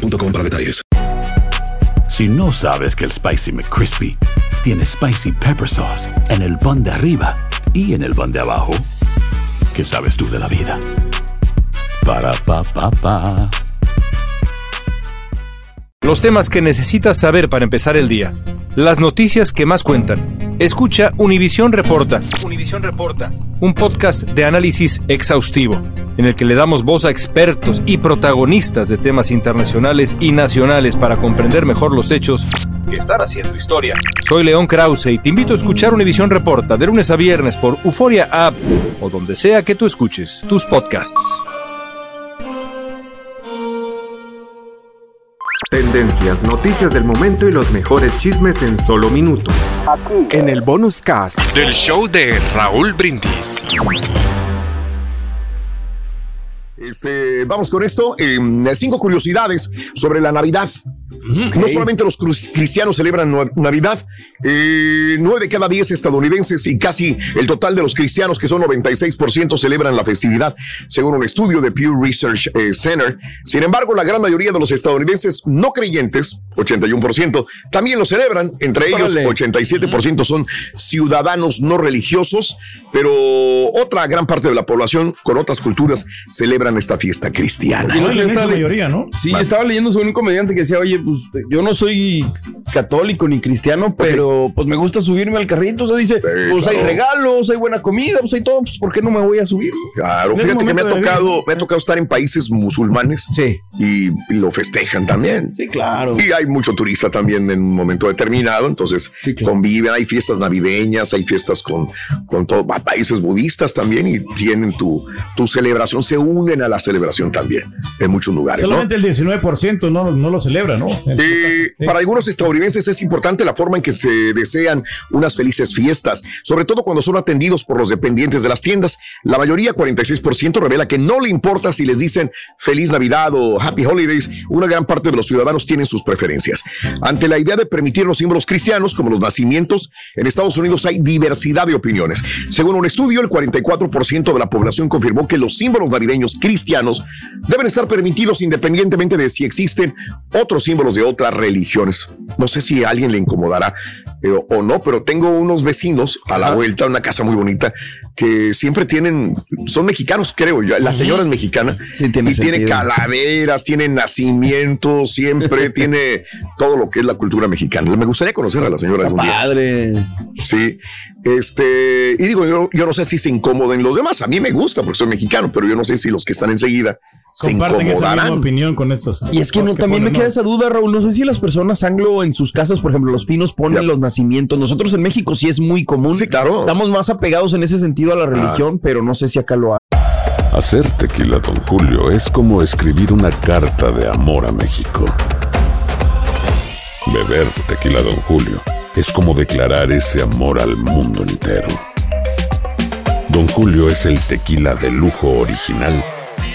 para detalles. Si no sabes que el Spicy McCrispy tiene Spicy Pepper Sauce en el pan de arriba y en el pan de abajo, ¿qué sabes tú de la vida? Para, pa, pa, pa. Los temas que necesitas saber para empezar el día. Las noticias que más cuentan. Escucha Univisión Reporta. Univisión Reporta. Un podcast de análisis exhaustivo, en el que le damos voz a expertos y protagonistas de temas internacionales y nacionales para comprender mejor los hechos que están haciendo historia. Soy León Krause y te invito a escuchar Univisión Reporta de lunes a viernes por Euforia App o donde sea que tú escuches tus podcasts. Tendencias, noticias del momento y los mejores chismes en solo minutos. En el bonus cast del show de Raúl Brindis. Este, vamos con esto. eh, cinco curiosidades sobre la Navidad. No solamente los cristianos celebran Navidad, eh, nueve de cada diez estadounidenses y casi el total de los cristianos, que son 96%, celebran la festividad, según un estudio de Pew Research eh, Center. Sin embargo, la gran mayoría de los estadounidenses no creyentes, 81%, también lo celebran. Entre ellos, Órale. 87% son ciudadanos no religiosos, pero otra gran parte de la población con otras culturas celebran esta fiesta cristiana. Y estaba le- mayoría, ¿no? Sí, estaba leyendo sobre un comediante que decía, oye, pues yo no soy católico ni cristiano, pero pues me gusta subirme al carrito. O sea, dice, pues hay regalos, hay buena comida, pues hay todo, pues ¿por qué no me voy a subir? Claro, fíjate que me ha tocado, me ha tocado estar en países musulmanes y lo festejan también. Sí, claro. Y hay mucho turista también en un momento determinado, entonces conviven, hay fiestas navideñas, hay fiestas con, con todo, países budistas también y tienen tu, tu celebración, se unen a la celebración también en muchos lugares. ¿no? Solamente el 19% no, no lo celebra, ¿no? Eh, Para algunos estadounidenses es importante la forma en que se desean unas felices fiestas, sobre todo cuando son atendidos por los dependientes de las tiendas. La mayoría, 46%, revela que no le importa si les dicen feliz Navidad o Happy Holidays. Una gran parte de los ciudadanos tienen sus preferencias. Ante la idea de permitir los símbolos cristianos, como los nacimientos, en Estados Unidos hay diversidad de opiniones. Según un estudio, el 44% de la población confirmó que los símbolos navideños cristianos deben estar permitidos independientemente de si existen otros símbolos de otras religiones. Sé si a alguien le incomodará eh, o no, pero tengo unos vecinos a la vuelta, una casa muy bonita, que siempre tienen, son mexicanos, creo yo. La señora es mexicana y tiene sentido. calaveras, tiene nacimiento, siempre tiene todo lo que es la cultura mexicana. Me gustaría conocer a la señora. algún día. Padre. Sí, este, y digo, yo, yo no sé si se incomoden los demás. A mí me gusta porque soy mexicano, pero yo no sé si los que están enseguida se Comparten esa misma incomodarán. opinión con estos. Y es que no, también me queda ¿no? esa duda, Raúl. No sé si las personas anglo en sus casas, por ejemplo, los pinos ponen los nacimientos. Nosotros en México sí es muy común. Sí, claro. Estamos más apegados en ese sentido a la religión, pero no sé si acá lo hay. Hacer tequila, Don Julio, es como escribir una carta de amor a México. Beber tequila, Don Julio, es como declarar ese amor al mundo entero. Don Julio es el tequila de lujo original,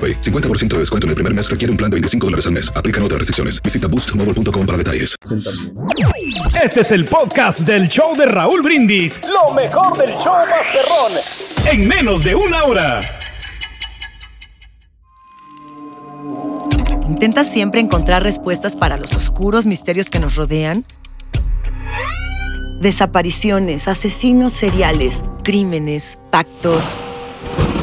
AroPay. 50% de descuento en el primer mes requiere un plan de 25 dólares al mes. Aplican otras restricciones. Visita boostmobile.com para detalles. Este es el podcast del show de Raúl Brindis. Lo mejor del show Masterrón. En menos de una hora. ¿Intentas siempre encontrar respuestas para los oscuros misterios que nos rodean? desapariciones, asesinos seriales, crímenes, pactos.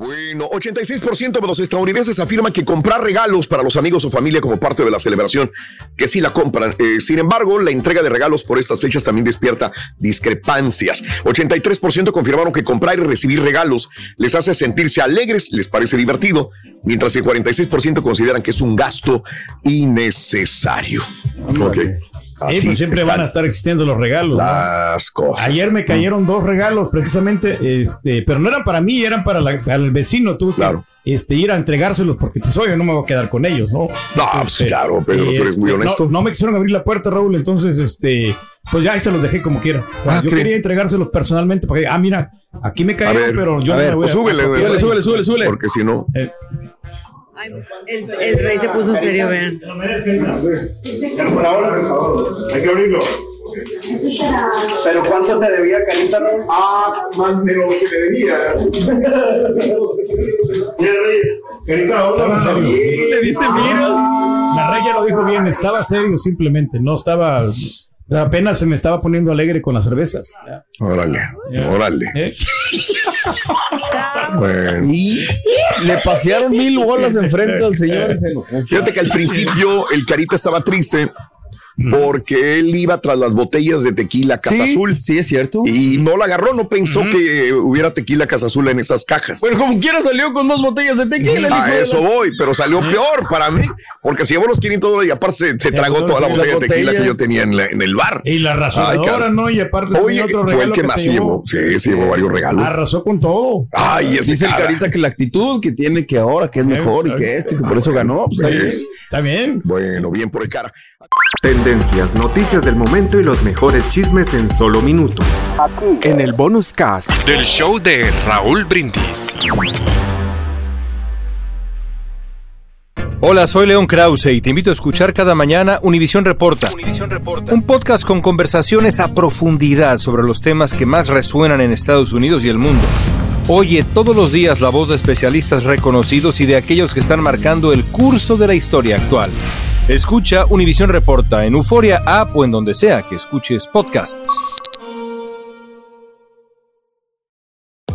Bueno, 86% de los estadounidenses afirman que comprar regalos para los amigos o familia como parte de la celebración, que sí la compran. Eh, sin embargo, la entrega de regalos por estas fechas también despierta discrepancias. 83% confirmaron que comprar y recibir regalos les hace sentirse alegres, les parece divertido, mientras el 46% consideran que es un gasto innecesario. Ok. Sí, pues siempre van a estar existiendo los regalos. Las cosas. Ayer me cayeron dos regalos precisamente, este, pero no eran para mí, eran para, la- para el vecino. Tuve Claro. que este, ir a entregárselos porque pues obvio no me voy a quedar con ellos, ¿no? No, pues, claro, pero tú eres muy este, honesto. No, no me quisieron abrir la puerta, Raúl, entonces este, pues ya ahí se los dejé como quiera. O sea, Ah, yo ¿qué? quería entregárselos personalmente porque, ah, mira, aquí me A cayeron, ver, pero yo a no ver, me voy pues a súbele, a- súbele, súbele, súbele, súbele. Porque si no. Eh, El, el rey se puso serio, vean. Por ahora, hay que abrirlo. ¿Pero cuánto te debía, Carita? Ah, más de lo que te debía. Mira, Reyes. Carita, ahora. Le dice bien. La rey ya lo dijo bien, estaba serio simplemente, no estaba, apenas se me estaba poniendo alegre con las cervezas. Ya. Órale, Ya. órale. ¿Eh? Bueno. Y le pasearon mil bolas enfrente al señor. Fíjate que al principio el Carita estaba triste porque él iba tras las botellas de tequila Casa Sí, Azul sí, es cierto. y no la agarró, no pensó que hubiera tequila Casa Azul en esas cajas. Bueno, como quiera salió con dos botellas de tequila. A la- eso voy, pero salió peor para mí, porque se llevó los 500 dólares y aparte se, se tragó toda la botella de tequila que yo tenía en, la- en el bar. Y la Ay, rasuradora, cabrón. ¿no? Y aparte Oye, otro fue el que que más llevó. Sí, se llevó varios regalos. Arrasó con todo. Ay, ese Dice el carita que la actitud que tiene que ahora, que es mejor y que esto, y que por eso ganó. Pues, está bien. Está bien. Bueno, bien por el cara. Tendencias, noticias del momento y los mejores chismes en solo minutos. En el bonus cast. Del show de Raúl Brindis. Hola, soy León Krause y te invito a escuchar cada mañana Univisión Reporta. Un podcast con conversaciones a profundidad sobre los temas que más resuenan en Estados Unidos y el mundo. Oye todos los días la voz de especialistas reconocidos y de aquellos que están marcando el curso de la historia actual. Escucha Univisión Reporta en Euforia App o en donde sea que escuches podcasts.